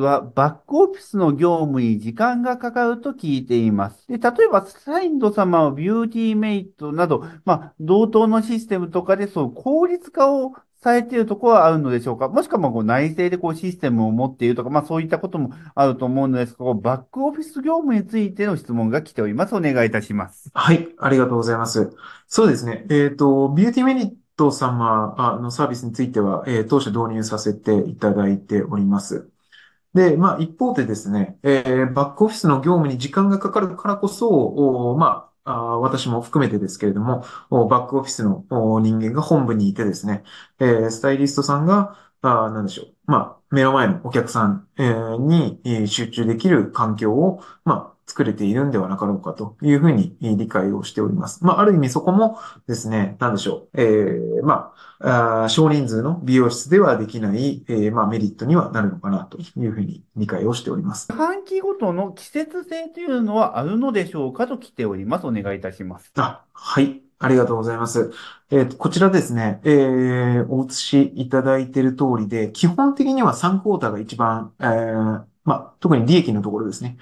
はバックオフィスの業務に時間がかかると聞いています。で、例えば、サインド様はビューティーメイトなど、まあ、同等のシステムとかで、そう、効率化をされているところはあるのでしょうか？もしくは、まあ、こう内製でこうシステムを持っているとか、まあ、そういったこともあると思うのですが、バックオフィス業務についての質問が来ております。お願いいたします。はい、ありがとうございます。そうですね。えっ、ー、と、ビューティーメリット様のサービスについては、えー、当初導入させていただいております。で、まあ、一方でですね、えー、バックオフィスの業務に時間がかかるからこそ、まあ、あ私も含めてですけれども、バックオフィスの人間が本部にいてですね、えー、スタイリストさんが、あなんでしょう。まあ、目の前のお客さん、えー、に集中できる環境を、まあ、作れているんではなかろうかというふうに理解をしております。まあ、ある意味そこもですね、なんでしょう。えー、まあ、あ少人数の美容室ではできない、えー、まあ、メリットにはなるのかなというふうに理解をしております。半期ごとの季節性というのはあるのでしょうかと来ております。お願いいたします。あ、はい。ありがとうございます。えー、こちらですね、えー、お写しいただいている通りで、基本的には3クォーターが一番、えー、まあ、特に利益のところですね。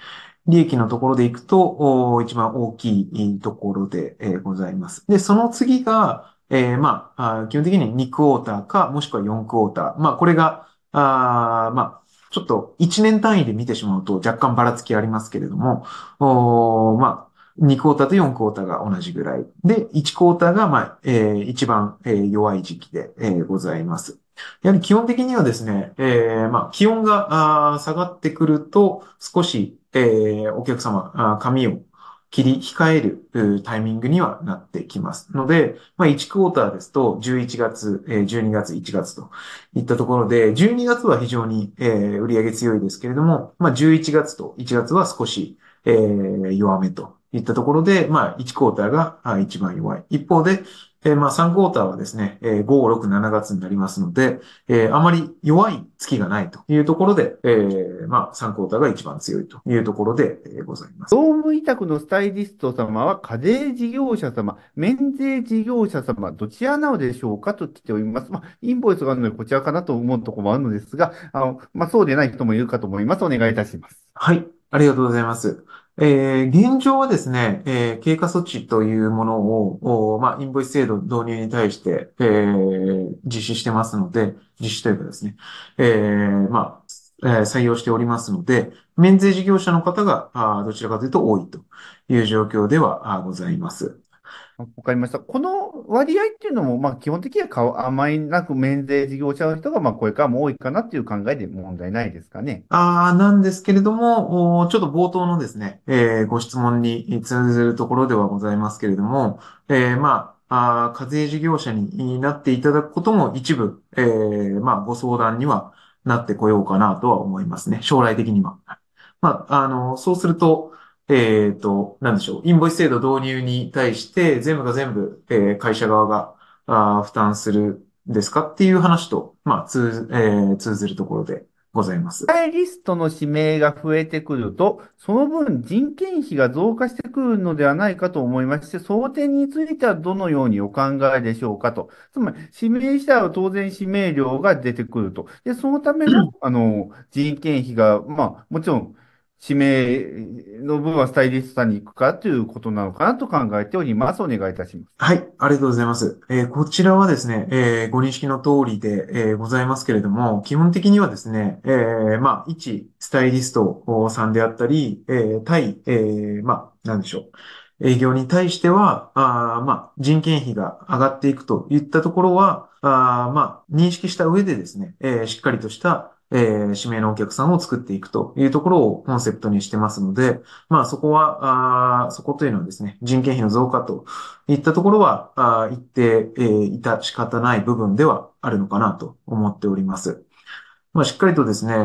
利益のところでいくと、一番大きいところで、ございます。で、その次が、えー、まあ、基本的に2クォーターか、もしくは4クォーター。まあ、これが、あまあ、ちょっと1年単位で見てしまうと若干ばらつきありますけれども、おまあ、2クォーターと4クォーターが同じぐらい。で、1クォーターが、まあ、えー、一番、えー、弱い時期で、えー、ございます。やはり基本的にはですね、えー、まあ、気温が下がってくると、少し、え、お客様、髪を切り控えるタイミングにはなってきますので、まあ、1クォーターですと11月、12月、1月といったところで、12月は非常に、えー、売上強いですけれども、まあ、11月と1月は少し、弱めといったところで、まあ、1クォーターが一番弱い。一方で、えー、まあ、3クォーターはですね、えー、5、6、7月になりますので、えー、あまり弱い月がないというところで、えー、まあ、3クォーターが一番強いというところで、えー、ございます。業務委託のスタイリスト様は、課税事業者様、免税事業者様、どちらなのでしょうかと来ております。まあ、インボイスがあるので、こちらかなと思うところもあるのですが、あの、まあ、そうでない人もいるかと思います。お願いいたします。はい。ありがとうございます。えー、現状はですね、えー、経過措置というものを、まあ、インボイス制度導入に対して、えー、実施してますので、実施というかですね、えー、まあ、えー、採用しておりますので、免税事業者の方が、あどちらかというと多いという状況ではございます。わかりました。この割合っていうのも、まあ、基本的にはあまりなく免税事業者の人が、まあ、これからも多いかなっていう考えで問題ないですかね。ああ、なんですけれども、ちょっと冒頭のですね、えー、ご質問に通ずるところではございますけれども、えー、まあ、あ課税事業者になっていただくことも一部、えー、まあ、ご相談にはなってこようかなとは思いますね。将来的には。まあ、あの、そうすると、えっ、ー、と、なんでしょう。インボイス制度導入に対して、全部が全部、えー、会社側があ負担するんですかっていう話と、まあ、通、えー、通ずるところでございます。スタイリストの指名が増えてくると、その分人件費が増加してくるのではないかと思いまして、その点についてはどのようにお考えでしょうかと。つまり、指名したら当然指名料が出てくると。で、そのための、あの、人件費が、まあ、もちろん、指名の部分はスタイリストさんに行くかということなのかなと考えております。お願いいたします。はい、ありがとうございます。えー、こちらはですね、えー、ご認識の通りで、えー、ございますけれども、基本的にはですね、えー、まあ、一スタイリストさんであったり、えー、対、えー、まあ、なんでしょう。営業に対しては、あまあ、人件費が上がっていくといったところは、あまあ、認識した上でですね、えー、しっかりとしたえー、指名のお客さんを作っていくというところをコンセプトにしてますので、まあそこは、あそこというのはですね、人件費の増加といったところは、あ一定、えー、いた仕方ない部分ではあるのかなと思っております。まあしっかりとですね、え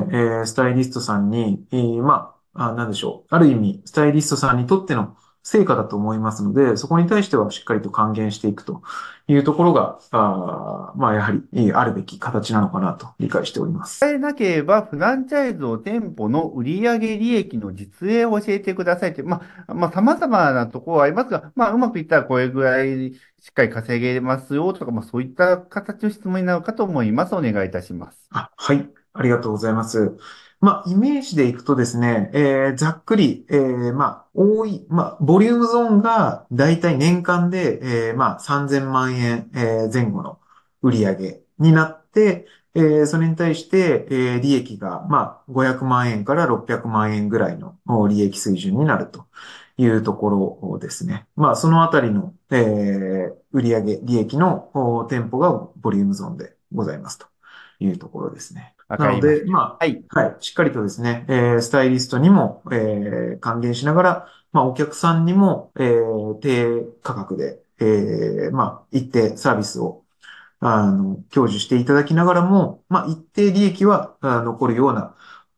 ー、スタイリストさんに、えー、まあ、あなんでしょう。ある意味、スタイリストさんにとっての成果だと思いますので、そこに対してはしっかりと還元していくというところが、あまあ、やはり、あるべき形なのかなと理解しております。伝えなければ、フランチャイズを店舗の売上利益の実例を教えてくださいって、まあ、まあ、様々なところはありますが、まあ、うまくいったらこれぐらいしっかり稼げますよとか、まあ、そういった形の質問になるかと思います。お願いいたします。あはい。ありがとうございます。まあ、イメージでいくとですね、えー、ざっくり、えー、まあ、多い、まあ、ボリュームゾーンがだいたい年間で、えー、まあ、3000万円、え、前後の売り上げになって、え、それに対して、え、利益が、まあ、500万円から600万円ぐらいの利益水準になるというところですね。まあ、そのあたりの、えー、売上利益の店舗がボリュームゾーンでございますというところですね。なので、まあ、はい。はい。しっかりとですね、えー、スタイリストにも、えー、還元しながら、まあ、お客さんにも、えー、低価格で、えー、まあ、一定サービスを、あの、享受していただきながらも、まあ、一定利益は残るような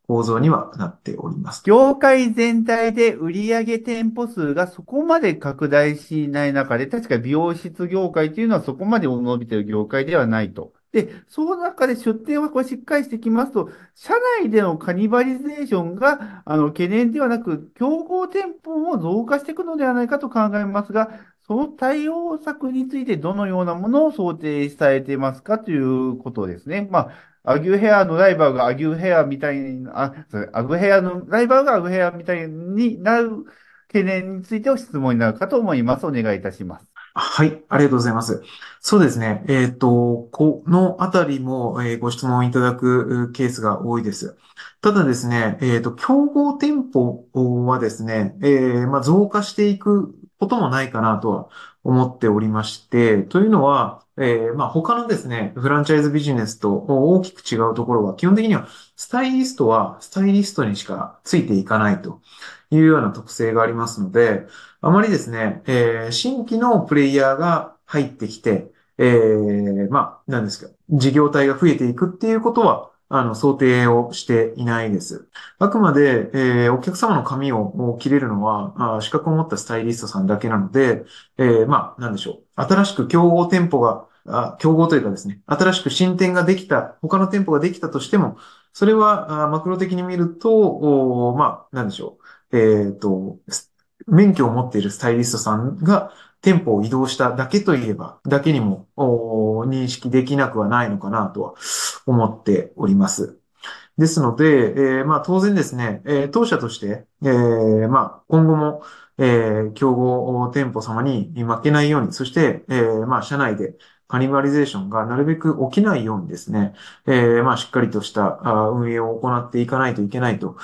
構造にはなっております。業界全体で売上店舗数がそこまで拡大しない中で、確か美容室業界というのはそこまで伸びている業界ではないと。で、その中で出店はこれしっかりしてきますと、社内でのカニバリゼーションが、あの、懸念ではなく、競合店舗も増加していくのではないかと考えますが、その対応策についてどのようなものを想定されていますかということですね。まあ、アギュヘアのライバルがアギュヘアみたいに、あ、アグヘアのライバルがアグヘアみたいになる懸念についてお質問になるかと思います。お願いいたします。はい、ありがとうございます。そうですね。えっ、と、このあたりも、えー、ご質問いただくケースが多いです。ただですね、えっ、と、競合店舗はですね、えー、まあ、増加していくこともないかなとは思っておりまして、というのは、えー、まあ他のですね、フランチャイズビジネスと大きく違うところは、基本的にはスタイリストはスタイリストにしかついていかないというような特性がありますので、あまりですね、えー、新規のプレイヤーが入ってきて、えー、まあ、何ですか、事業体が増えていくっていうことは、あの、想定をしていないです。あくまで、えー、お客様の髪を切れるのは、あ資格を持ったスタイリストさんだけなので、えー、まあ、なんでしょう。新しく競合店舗が、あ競合というかですね、新しく新店ができた、他の店舗ができたとしても、それは、あマクロ的に見ると、おまあ、なんでしょう。えっ、と、免許を持っているスタイリストさんが店舗を移動しただけといえば、だけにも認識できなくはないのかなとは思っております。ですので、えー、まあ当然ですね、えー、当社として、えー、まあ今後も、えー、競合店舗様に負けないように、そして、えー、まあ社内でカニバリゼーションがなるべく起きないようにですね、えー、まあしっかりとした運営を行っていかないといけないと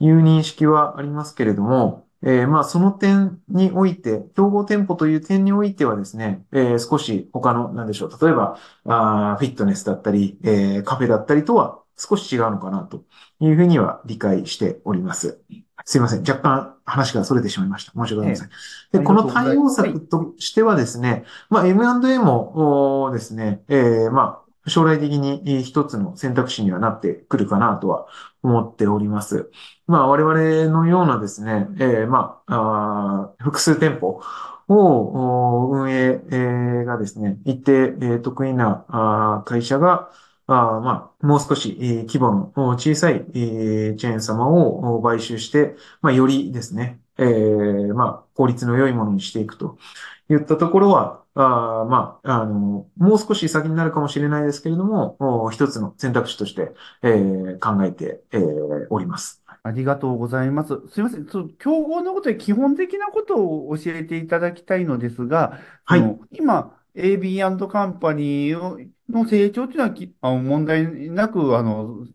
いう認識はありますけれども、えー、まあ、その点において、競合店舗という点においてはですね、えー、少し他の、なんでしょう、例えば、あフィットネスだったり、えー、カフェだったりとは少し違うのかなというふうには理解しております。すいません。若干話が逸れてしまいました。申し訳ございません。で、この対応策としてはですね、まあ、M&A もですね、えー、まあ、将来的に一つの選択肢にはなってくるかなとは思っております。まあ我々のようなですね、えー、まあ複数店舗を運営がですね、一定得意な会社があまあ、もう少し、規模の小さい、チェーン様を買収して、まあ、よりですね、えー、まあ、効率の良いものにしていくといったところは、あまあ、あの、もう少し先になるかもしれないですけれども、一つの選択肢として、えー、考えて、えー、おります。ありがとうございます。すみません。その競合のことで基本的なことを教えていただきたいのですが、はい。今、AB& カンパニーの成長というのはきあの問題なく、あの、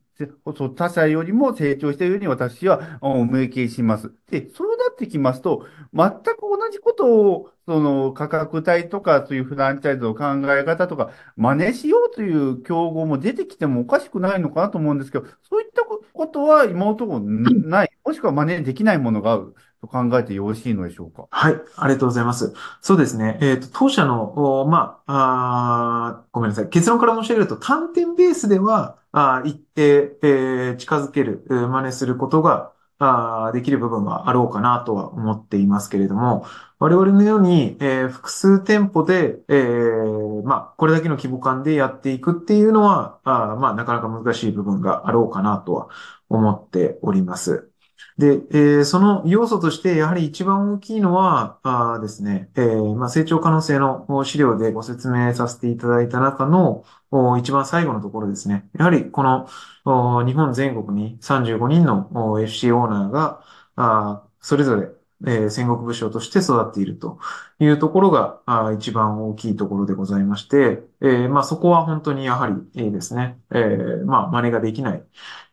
他社よりも成長しているように私は明記します。で、そうなってきますと、全く同じことを、その価格帯とかそういうフランチャイズの考え方とか、真似しようという競合も出てきてもおかしくないのかなと思うんですけど、そういったことは今のところない、もしくは真似できないものがある。と考えてよろしいのでしょうか？はい、ありがとうございます。そうですね。えっ、ー、と、当社の、まあ、あごめんなさい。結論から申し上げると、単点ベースでは、あ一定、えー、近づける、真似することが、あできる部分はあろうかなとは思っていますけれども、我々のように、えー、複数店舗で、えー、まあ、これだけの規模感でやっていくっていうのは、あまあ、なかなか難しい部分があろうかなとは思っております。で、えーその要素として、やはり一番大きいのは、あですね、えーまあ、成長可能性の資料でご説明させていただいた中の、一番最後のところですね。やはり、この、日本全国に35人の FC オーナーが、あそれぞれ、え戦国武将として育っているというところが、あ一番大きいところでございまして、えまあ、そこは本当にやはり、いいですね。えまあ、真似ができない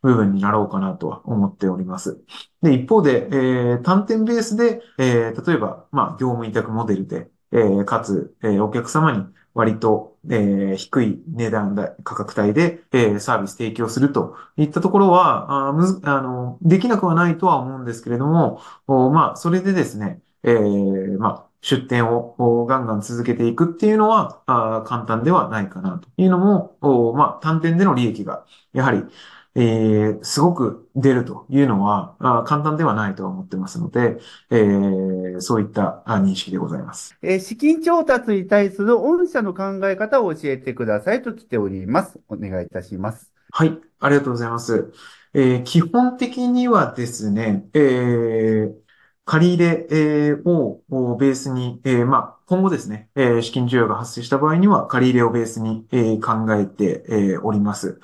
部分になろうかなとは思っております。で、一方で、えー単点ベースで、え例えば、まあ、業務委託モデルで、えかつ、えお客様に割と、えー低い値段だ、価格帯で、えーサービス提供するといったところは、あむず、あの、できなくはないとは思うんですけれども、おまあ、それでですね、えーまあ、出店をガンガン続けていくっていうのは、あ簡単ではないかなというのも、おまあ、単点での利益が、やはり、えーすごく出るというのは、あ簡単ではないとは思ってますので、えーそういったあ認識でございます。えー資金調達に対する御社の考え方を教えてくださいと来ております。お願いいたします。はい、ありがとうございます。えー基本的にはですね、えー借り入れ、えーををベースに、えーまあ、今後ですね、えー資金需要が発生した場合には、借り入れをベースに、えー考えて、えーおります。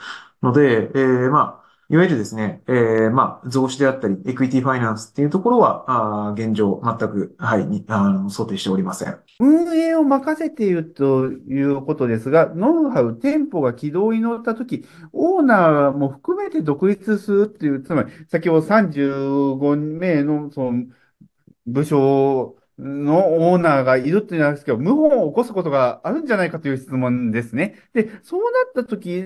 ので、えーまあ、いわゆるですね、えーまあ、増資であったり、エクイティファイナンスっていうところは、あ現状、全く、はい、にあの想定しておりません。運営を任せているということですが、ノウハウ、店舗が軌道に乗ったとき、オーナーも含めて独立するっていう、つまり、先ほど35名の、その、部署のオーナーがいるっていうんですけど、謀反を起こすことがあるんじゃないかという質問ですね。で、そうなった時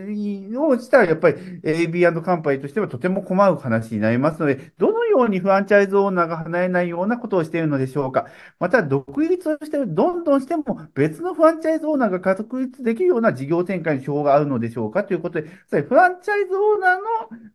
をしたら、やっぱり AB& カンパニーとしてはとても困る話になりますので、どのようにフランチャイズオーナーが離れないようなことをしているのでしょうか。また、独立をして、どんどんしても別のフランチャイズオーナーが確立できるような事業展開の表があるのでしょうかということで、フランチャイズオーナーの、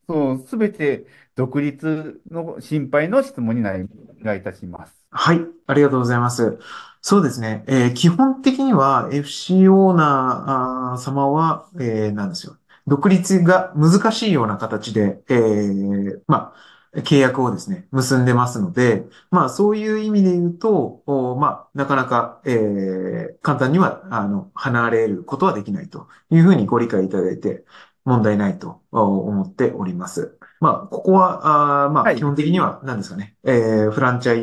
その、すべて独立の心配の質問になり、お願いいたします。はい、ありがとうございます。そうですね。えー基本的には FC オーナー様は、えーなんですよ。独立が難しいような形で、えーまあ、契約をですね、結んでますので、まあ、そういう意味で言うと、おまあ、なかなか、えー簡単には、あの、離れることはできないというふうにご理解いただいて、問題ないと思っております。まあ、ここは、あーまあ、はい。基本的には何ですかね、えーフランチャ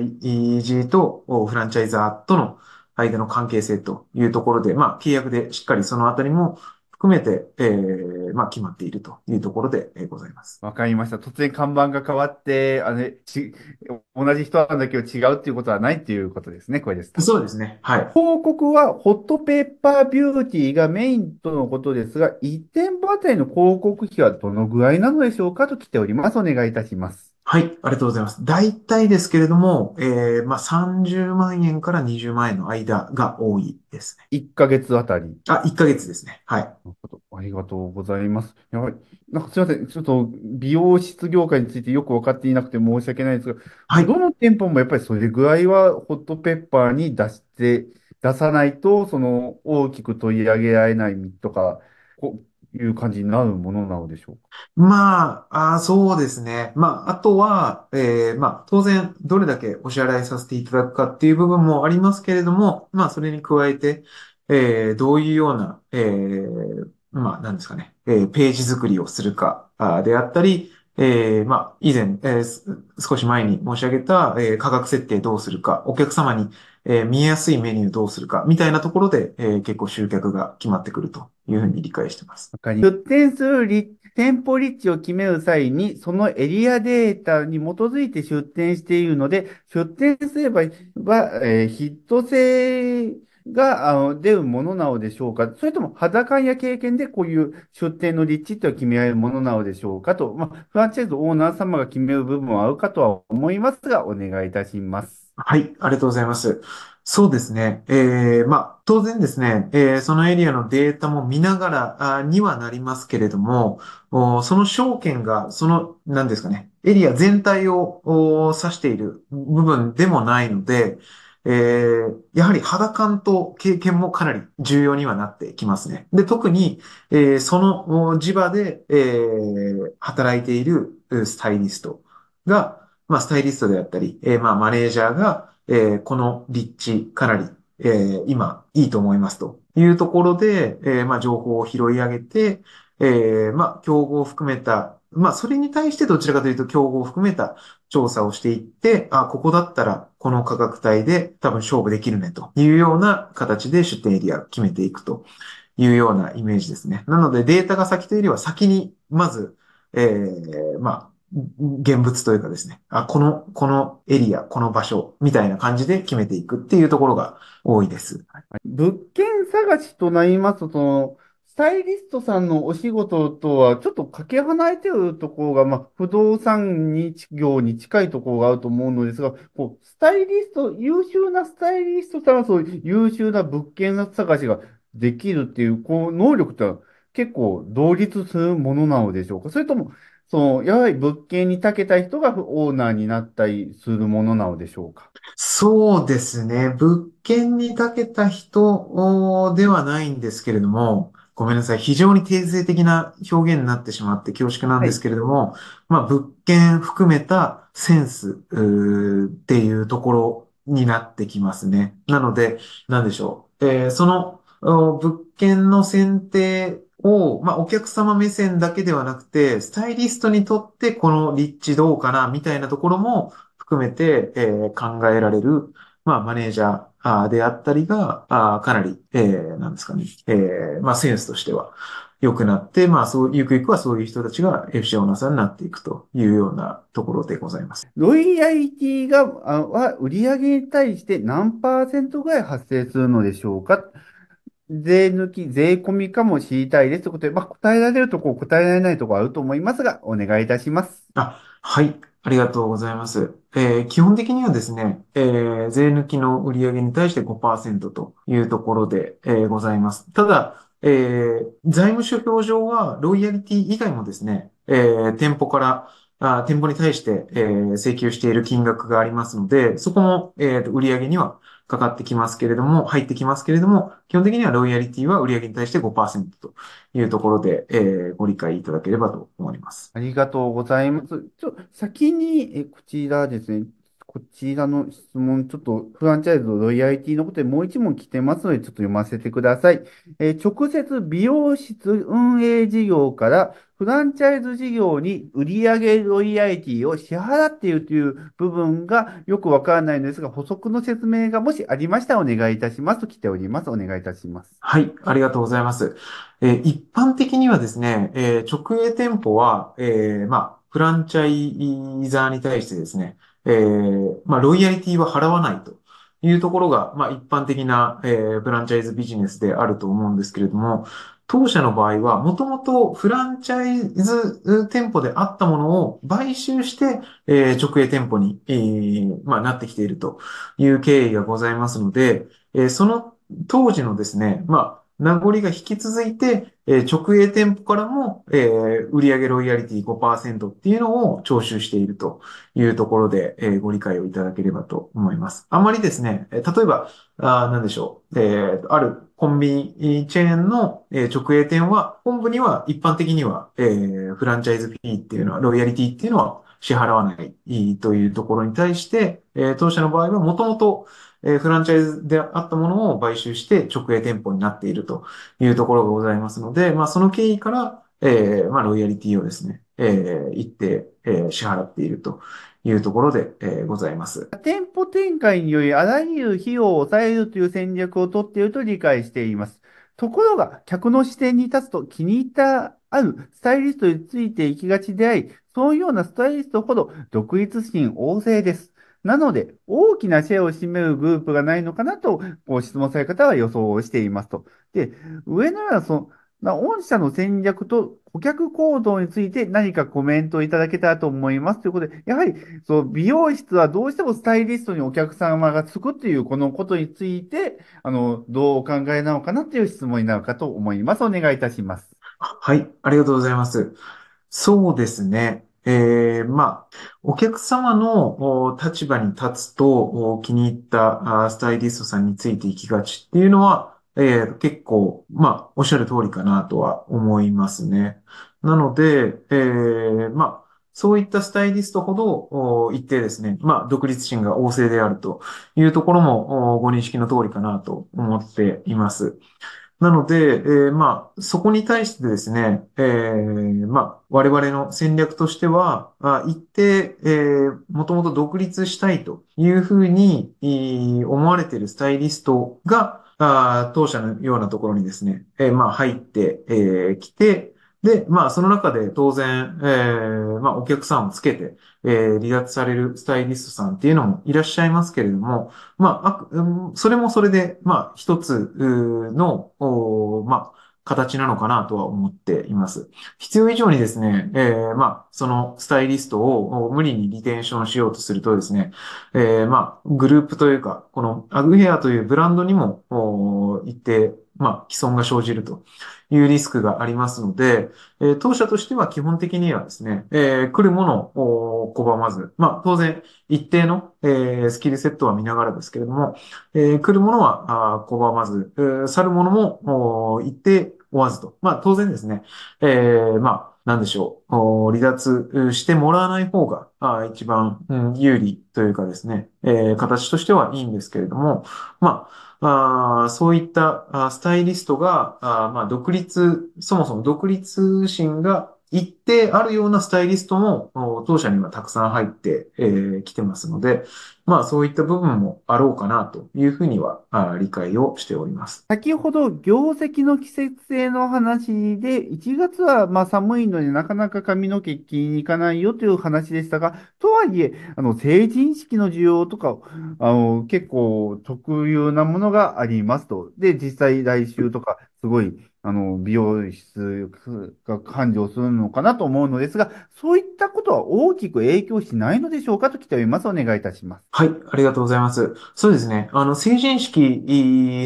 イジーとおフランチャイザーとの間の関係性というところで、まあ、契約でしっかりそのあたりも含めて、えーまあ、決まっているというところでえーございます。わかりました。突然看板が変わって、あの、ち、同じ人なんだけど違うっていうことはないっていうことですね。これです。そうですね。はい。広告はホットペッパービューティーがメインとのことですが、1店舗あたりの広告費はどのぐらいなのでしょうかと来ております。お願いいたします。はい。ありがとうございます。大体ですけれども、えーまあ、30万円から20万円の間が多いですね。1ヶ月あたり。あ、1ヶ月ですね。はい。なるほど。ありがとうございます。やはり、なんかすいません。ちょっと美容室業界についてよくわかっていなくて申し訳ないですが、はい。どの店舗もやっぱりそれぐらいはホットペッパーに出して、出さないと、その大きく取り上げられないとか、こういう感じになるものなのでしょうか？まあ、あそうですね。まあ、あとは、えーまあ、当然、どれだけお支払いさせていただくかっていう部分もありますけれども、まあ、それに加えて、えーどういうような、えーまあ、なんですかね、えーページ作りをするか、あであったり、えーまあ、以前、えー少し前に申し上げた、えー価格設定どうするか、お客様に、えー見えやすいメニューどうするか、みたいなところで、えー結構集客が決まってくるというふうに理解してます。出店する立店舗立地を決める際に、そのエリアデータに基づいて出店しているので、出店すれば、はえーヒット性があの出るものなのでしょうかそれとも肌感や経験でこういう出店の立地というのは決められるものなのでしょうかと、まあ、フランチャイズオーナー様が決める部分はあるかとは思いますが、お願いいたします。はい、ありがとうございます。そうですね。えー、まあ、当然ですね、えーそのエリアのデータも見ながらあにはなりますけれども、おその証券が、その、何ですかね、エリア全体をお指している部分でもないので、えーやはり肌感と経験もかなり重要にはなってきますね。で、特に、えーそのお地場で、えー働いているスタイリストが、まあ、スタイリストであったり、えーまあ、マネージャーが、えーこの立地かなり、えー今、いいと思いますというところで、えーまあ、情報を拾い上げて、えーまあ、競合を含めた、まあ、それに対してどちらかというと、競合を含めた調査をしていって、あ、ここだったら、この価格帯で多分勝負できるね、というような形で出店エリアを決めていくというようなイメージですね。なので、データが先というよりは先に、まず、えーまあ、現物というかですね、あ、この、このエリア、この場所、みたいな感じで決めていくっていうところが多いです。はい。物件探しとなりますと、その、スタイリストさんのお仕事とはちょっとかけ離れてるところが、まあ、不動産に業に近いところがあると思うのですが、こう、スタイリスト、優秀なスタイリストさんはそういう優秀な物件探しができるっていう、こう、能力ってのは結構同立するものなのでしょうか？それとも、その、やはり物件に長けた人がオーナーになったりするものなのでしょうか？そうですね。物件に長けた人ではないんですけれども、ごめんなさい。非常に定性的な表現になってしまって恐縮なんですけれども、まあ、物件含めたセンスっていうところになってきますね。なので、なんでしょう。えーその物件の選定を、まあ、お客様目線だけではなくて、スタイリストにとってこの立地どうかな、みたいなところも含めて、えー考えられる、まあ、マネージャーであったりが、あかなり、えーなんですかね、えーまあ、センスとしては良くなって、まあ、そう、ゆくゆくはそういう人たちが FC オーナーさんになっていくというようなところでございます。ロイヤリティが、あは、売上に対して何パーセントぐらい発生するのでしょうか？税抜き、税込みかも知りたいですということで、まあ、答えられるとこ、答えられないところあると思いますが、お願いいたします。あ、はい。ありがとうございます。えー基本的にはですね、えー税抜きの売上に対して5%というところで、えーございます。ただ、えー財務諸表上は、ロイヤリティ以外もですね、えー店舗から、あ店舗に対して、えー請求している金額がありますので、そこも、えーと売上にはかかってきますけれども、入ってきますけれども、基本的にはロイヤリティは売上に対して5%というところで、えーご理解いただければと思います。ありがとうございます。ちょ、先に、え、こちらですね。こちらの質問、ちょっとフランチャイズのロイヤリティのことでもう一問来てますので、ちょっと読ませてください。えー直接美容室運営事業からフランチャイズ事業に売上ロイヤリティを支払っているという部分がよくわからないのですが、補足の説明がもしありましたらお願いいたしますと来ております。お願いいたします。はい、ありがとうございます。えー一般的にはですね、えー直営店舗は、えーまあ、フランチャイザーに対してですね、えーまあ、ロイヤリティは払わないというところが、まあ、一般的な、えーフランチャイズビジネスであると思うんですけれども、当社の場合は、もともとフランチャイズ店舗であったものを買収して、えー直営店舗に、えーまあ、なってきているという経緯がございますので、えーその当時のですね、まあ、名残が引き続いて、えー直営店舗からも、えー売上ロイヤリティ5%っていうのを徴収しているというところで、えーご理解をいただければと思います。あまりですね、例えば、あーなんでしょう、えーあるコンビニチェーンの、え直営店は、本部には一般的には、えーフランチャイズフィーっていうのは、ロイヤリティっていうのは支払わないというところに対して、えー当社の場合はもともと、えーフランチャイズであったものを買収して直営店舗になっているというところがございますので、まあ、その経緯から、えーまあ、ロイヤリティをですね、えー一定、えー支払っているというところで、えーございます。店舗展開によりあらゆる費用を抑えるという戦略をとっていると理解しています。ところが、客の視点に立つと気に入ったあるスタイリストについていきがちであり、そういうようなスタイリストほど独立心旺盛です。なので、大きなシェアを占めるグループがないのかなと、ご質問される方は予想をしていますと。で、上のような、その、御社の戦略と顧客行動について何かコメントをいただけたらと思いますということで、やはり、そう、美容室はどうしてもスタイリストにお客様がつくっていうこのことについて、あの、どうお考えなのかなっていう質問になるかと思います。お願いいたします。はい、ありがとうございます。そうですね。えー、まあ、お客様の立場に立つと気に入ったスタイリストさんについていきがちっていうのは、えー結構、まあ、おっしゃる通りかなとは思いますね。なので、えーまあ、そういったスタイリストほど、一定ですね、まあ、独立心が旺盛であるというところも、ご認識の通りかなと思っています。なので、えー、まあ、そこに対してですね、えー、まあ、我々の戦略としては、あ一定、えー、もともと独立したいというふうに、思われているスタイリストが、あ当社のようなところにですね、えー、まあ、入って、えー、きて、で、まあ、その中で当然、えー、まあ、お客さんをつけて、えー、離脱されるスタイリストさんっていうのもいらっしゃいますけれども、まあ、それもそれで、まあ、一つの、まあ、形なのかなとは思っています。必要以上にですね、えー、まあ、そのスタイリストを無理にリテンションしようとするとですね、えー、まあ、グループというか、このアグヘアというブランドにも、一定、まあ、既存が生じるというリスクがありますので、えー、当社としては基本的にはですね、えー、来るものを拒まず、まあ、当然、一定の、えー、スキルセットは見ながらですけれども、え、来るものは拒まず、え、去るものも一定追わずと。まあ、当然ですね、え、まあ、なんでしょう。離脱してもらわない方が、一番、有利というかですね、え、形としてはいいんですけれども、まあ、あそういったあスタイリストが、あまあ、独立、そもそも独立心が一定あるようなスタイリストも当社にはたくさん入ってき、えー、てますので、まあそういった部分もあろうかなというふうには理解をしております。先ほど業績の季節性の話で、1月はまあ寒いのでなかなか髪の毛切りに行かないよという話でしたが、とはいえ、あの成人式の需要とか、あの結構特有なものがありますと。で、実際来週とかすごいあの、美容室が繁盛するのかなと思うのですが、そういったことは大きく影響しないのでしょうかと来ております。お願いいたします。はい、ありがとうございます。そうですね。あの、成人式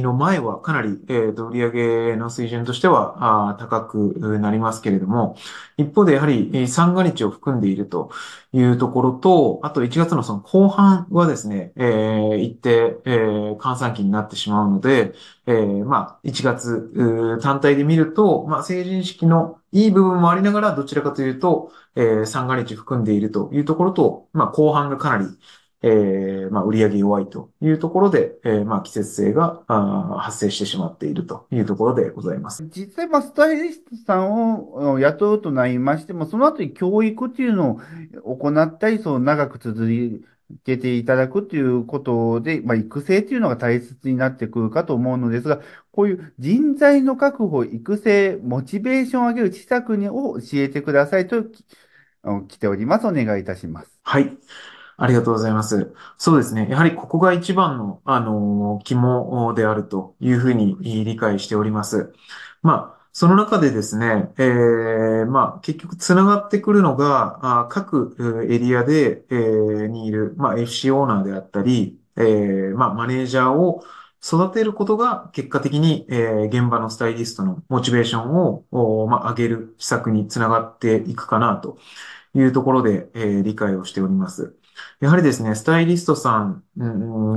の前はかなり、えっ、ー、と、売上の水準としてはあ高くなりますけれども、一方でやはり三が日を含んでいるというところと、あと1月のその後半はですね、えー、一定、えー、換算期になってしまうので、えー、まあ、1月単体で見ると、まあ、成人式のいい部分もありながら、どちらかというと、えー、三が日含んでいるというところと、まあ、後半がかなり、えー、まあ、売り上げ弱いというところで、えー、まあ、季節性が発生してしまっているというところでございます。実際、まあ、スタイリストさんを雇うとなりましても、その後に教育っていうのを行ったり、そう長く続いけていただくということで、まあ、育成というのが大切になってくるかと思うのですが、こういう人材の確保、育成、モチベーションを上げる施策を教えてくださいと来ております。お願いいたします。はい。ありがとうございます。そうですね。やはりここが一番の、あの、肝であるというふうに理解しております。まあ、その中でですね、えー、まあ、結局つながってくるのが、あ各エリアで、えー、にいる、まあ、FC オーナーであったり、えー、まあ、マネージャーを育てることが結果的に、えー、現場のスタイリストのモチベーションを、まあ、上げる施策につながっていくかなというところで、えー、理解をしております。やはりですね、スタイリストさん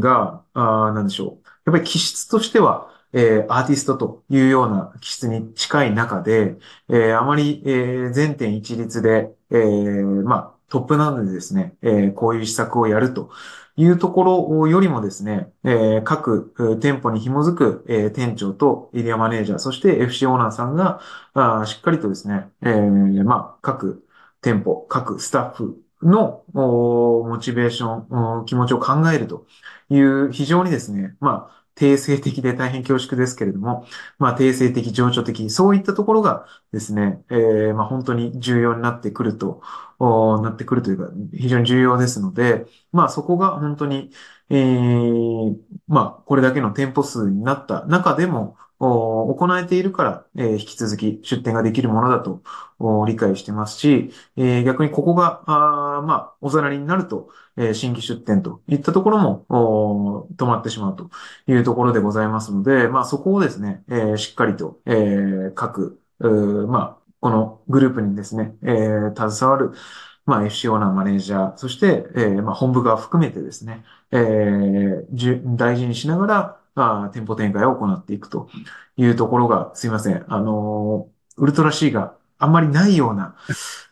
が、あなんでしょう。やっぱり気質としては、えー、アーティストというような気質に近い中で、えー、あまり、えー、全点一律で、えー、まあ、トップなのでですね、えー、こういう施策をやるというところよりもですね、えー、各店舗に紐づく、えー、店長とエリアマネージャー、そして FC オーナーさんが、あしっかりとですね、えー、まあ、各店舗、各スタッフのモチベーション、気持ちを考えるという非常にですね、まあ、定性的で大変恐縮ですけれども、まあ、定性的、情緒的、そういったところがですね、えー、まあ、本当に重要になってくると、なってくるというか、非常に重要ですので、まあ、そこが本当に、えー、まあ、これだけの店舗数になった中でも、行えているから、えー、引き続き出店ができるものだと理解してますし、えー、逆にここが、あまあ、おざらりになると、えー、新規出店といったところも止まってしまうというところでございますので、まあ、そこをですね、えー、しっかりと、えー、各、まあ、このグループにですね、えー、携わる、まあ、FC オーナー、マネージャー、そして、えー、まあ、本部側含めてですね、えー、大事にしながら、あ店舗展開を行っていくというところが、すいません。あの、ウルトラ C があんまりないような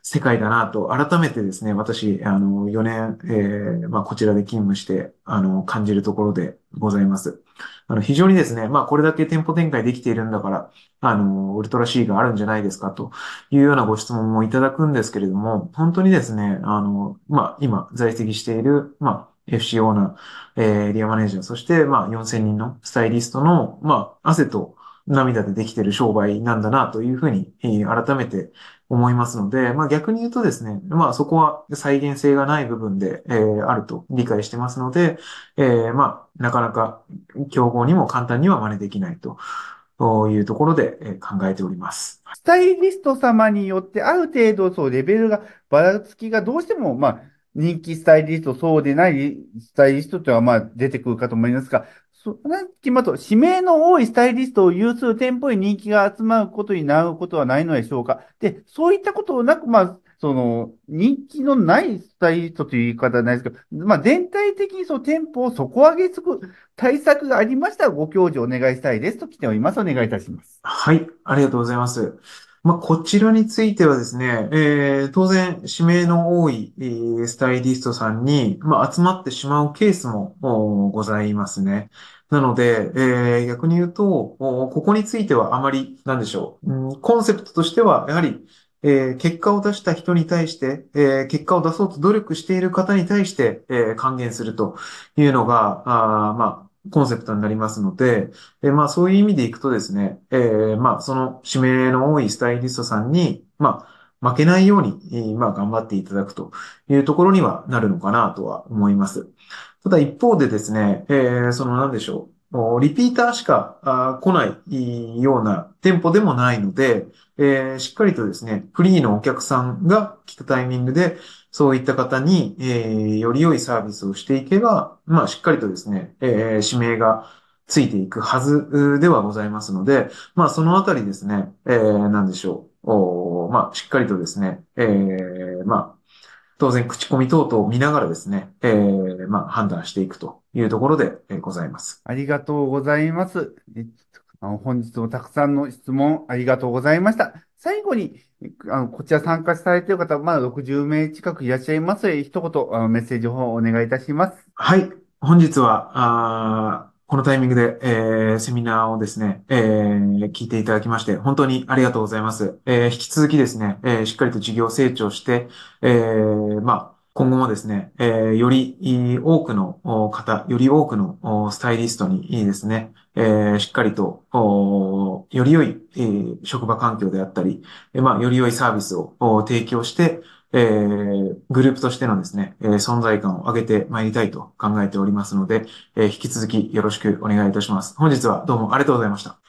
世界だなと、改めてですね、私、あの、4年、えー、まあ、こちらで勤務して、あの、感じるところでございます。あの、非常にですね、まあ、これだけ店舗展開できているんだから、あの、ウルトラ C があるんじゃないですかというようなご質問もいただくんですけれども、本当にですね、あの、まあ、今在籍している、まあ、FC オーナー、えー、エリアマネージャー、そして、まあ、4000人のスタイリストの、まあ、汗と涙でできている商売なんだな、というふうに、えー、改めて思いますので、まあ、逆に言うとですね、まあ、そこは再現性がない部分で、えー、あると理解してますので、えー、まあ、なかなか競合にも簡単には真似できないと。というところで考えております。スタイリスト様によって、ある程度、そう、レベルがばらつきがどうしても、まあ、人気スタイリスト、そうでないスタイリストというのは、まあ、出てくるかと思いますが、そなん決まと、指名の多いスタイリストを有する店舗に人気が集まることになることはないのでしょうか？で、そういったことなく、まあ、その、人気のないスタイリストという言い方はないですけど、まあ、全体的にその店舗を底上げする対策がありましたらご教授お願いしたいですと来ております。お願いいたします。はい、ありがとうございます。まあ、こちらについてはですね、えー、当然、指名の多い、えー、スタイリストさんに、まあ、集まってしまうケースもございますね。なので、えー、逆に言うと、ここについてはあまり、なんでしょう、うん、コンセプトとしては、やはり、えー、結果を出した人に対して、えー、結果を出そうと努力している方に対して、えー、還元するというのが、あまあ、コンセプトになりますので、えまあそういう意味でいくとですね、えー、まあその指名の多いスタイリストさんに、まあ負けないように、まあ頑張っていただくというところにはなるのかなとは思います。ただ一方でですね、えー、その何でしょう。リピーターしか来ないような店舗でもないので、えー、しっかりとですね、フリーのお客さんが来たタイミングで、そういった方に、えー、より良いサービスをしていけば、まあ、しっかりとですね、えー、指名がついていくはずではございますので、まあ、そのあたりですね、えー、なんでしょう。おまあ、しっかりとですね、えー、まあ、当然、口コミ等々を見ながらですね、えー、まあ、判断していくというところで、ございます。ありがとうございます。本日もたくさんの質問ありがとうございました。最後に、あのこちら参加されている方、まだ60名近くいらっしゃいます、一言あのメッセージをお願いいたします。はい。本日は、あこのタイミングで、えー、セミナーをですね、えー、聞いていただきまして、本当にありがとうございます。えー、引き続きですね、えー、しっかりと事業成長して、えー、まあ、今後もですね、えー、より多くの方、より多くのスタイリストにですね、えー、しっかりと、より良い、えー、職場環境であったり、えー、まあ、より良いサービスを提供して、えー、グループとしてのですね、えー、存在感を上げてまいりたいと考えておりますので、えー、引き続きよろしくお願いいたします。本日はどうもありがとうございました。